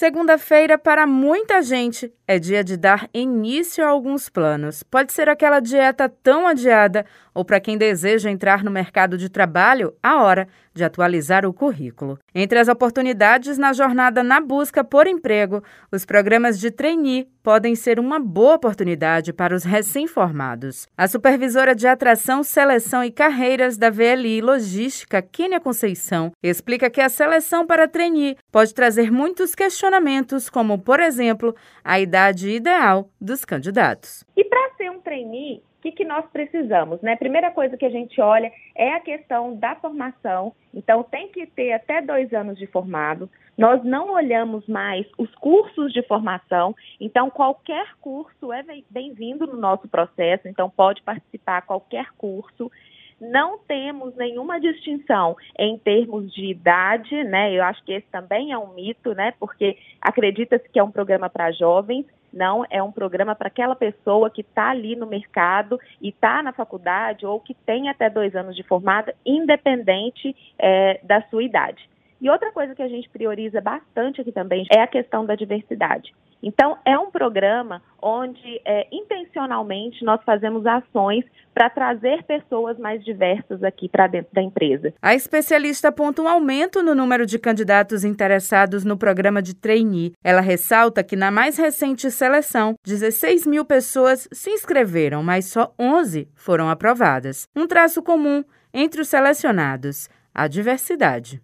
Segunda-feira, para muita gente, é dia de dar início a alguns planos. Pode ser aquela dieta tão adiada, ou para quem deseja entrar no mercado de trabalho, a hora de atualizar o currículo. Entre as oportunidades na jornada na busca por emprego, os programas de trainee podem ser uma boa oportunidade para os recém-formados. A supervisora de atração, seleção e carreiras da VLI Logística, Kênia Conceição, explica que a seleção para trainee pode trazer muitos questionamentos, como, por exemplo, a idade ideal dos candidatos. E para trainee, o que, que, nós precisamos? Né? Primeira coisa que a gente olha é a questão da formação. Então, tem que ter até dois anos de formado. Nós não olhamos mais os cursos de formação. Então, qualquer curso é bem-vindo no nosso processo. Então, pode participar qualquer curso. Não temos nenhuma distinção em termos de idade, né? Eu acho que esse também é um mito, né? Porque acredita-se que é um programa para jovens não, é um programa para aquela pessoa que está ali no mercado e está na faculdade ou que tem até dois anos de formada, independente é, da sua idade. E outra coisa que a gente prioriza bastante aqui também é a questão da diversidade. Então, é um programa onde é, intencionalmente nós fazemos ações para trazer pessoas mais diversas aqui para dentro da empresa. A especialista aponta um aumento no número de candidatos interessados no programa de trainee. Ela ressalta que na mais recente seleção, 16 mil pessoas se inscreveram, mas só 11 foram aprovadas. Um traço comum entre os selecionados: a diversidade.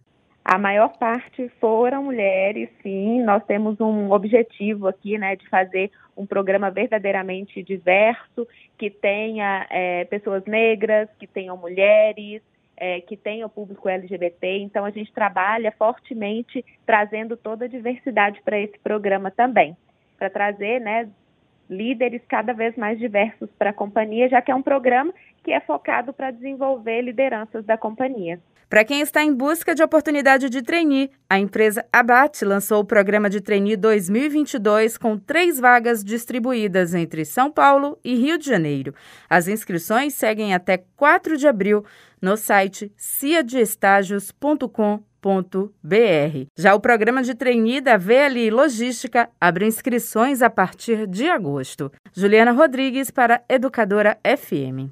A maior parte foram mulheres, sim. Nós temos um objetivo aqui, né, de fazer um programa verdadeiramente diverso, que tenha é, pessoas negras, que tenham mulheres, é, que tenha o público LGBT. Então, a gente trabalha fortemente trazendo toda a diversidade para esse programa também, para trazer, né, líderes cada vez mais diversos para a companhia, já que é um programa que é focado para desenvolver lideranças da companhia. Para quem está em busca de oportunidade de trainee, a empresa Abate lançou o programa de trainee 2022 com três vagas distribuídas entre São Paulo e Rio de Janeiro. As inscrições seguem até 4 de abril no site ciadeestágios.com.br já o programa de trainee da VLI Logística abre inscrições a partir de agosto. Juliana Rodrigues para Educadora FM.